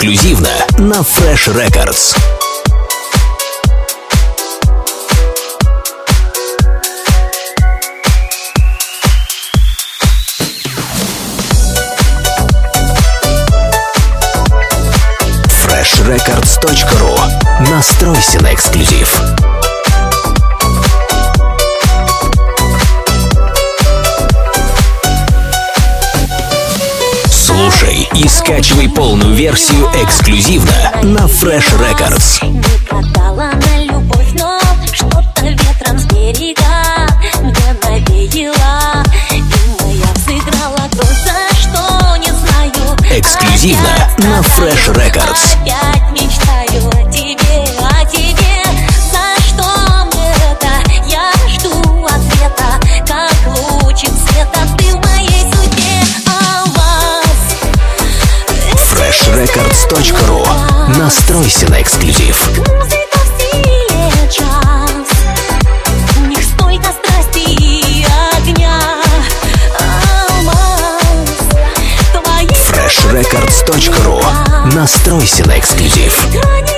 Эксклюзивно на Fresh Records. freshrecords.ru Настройся на эксклюзив. И скачивай полную версию эксклюзивно на Fresh Records. Эксклюзивно Опять на Fresh Records. Опять мечтаю freshrecords.ru Настройся на эксклюзив. Freshrecords.ru Настройся на эксклюзив.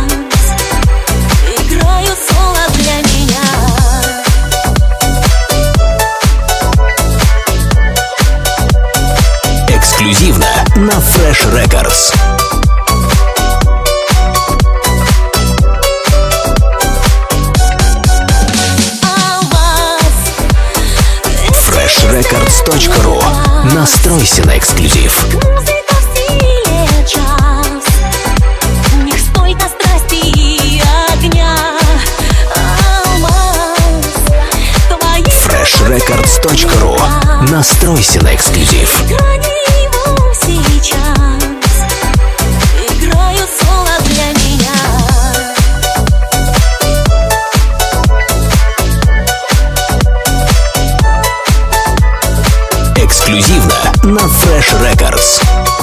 Эксклюзивно на Fresh Records. Freshrecords.ru Настройся на эксклюзив. Freshrecords.ru Настройся на эксклюзив. Эксклюзивно на Fresh Records.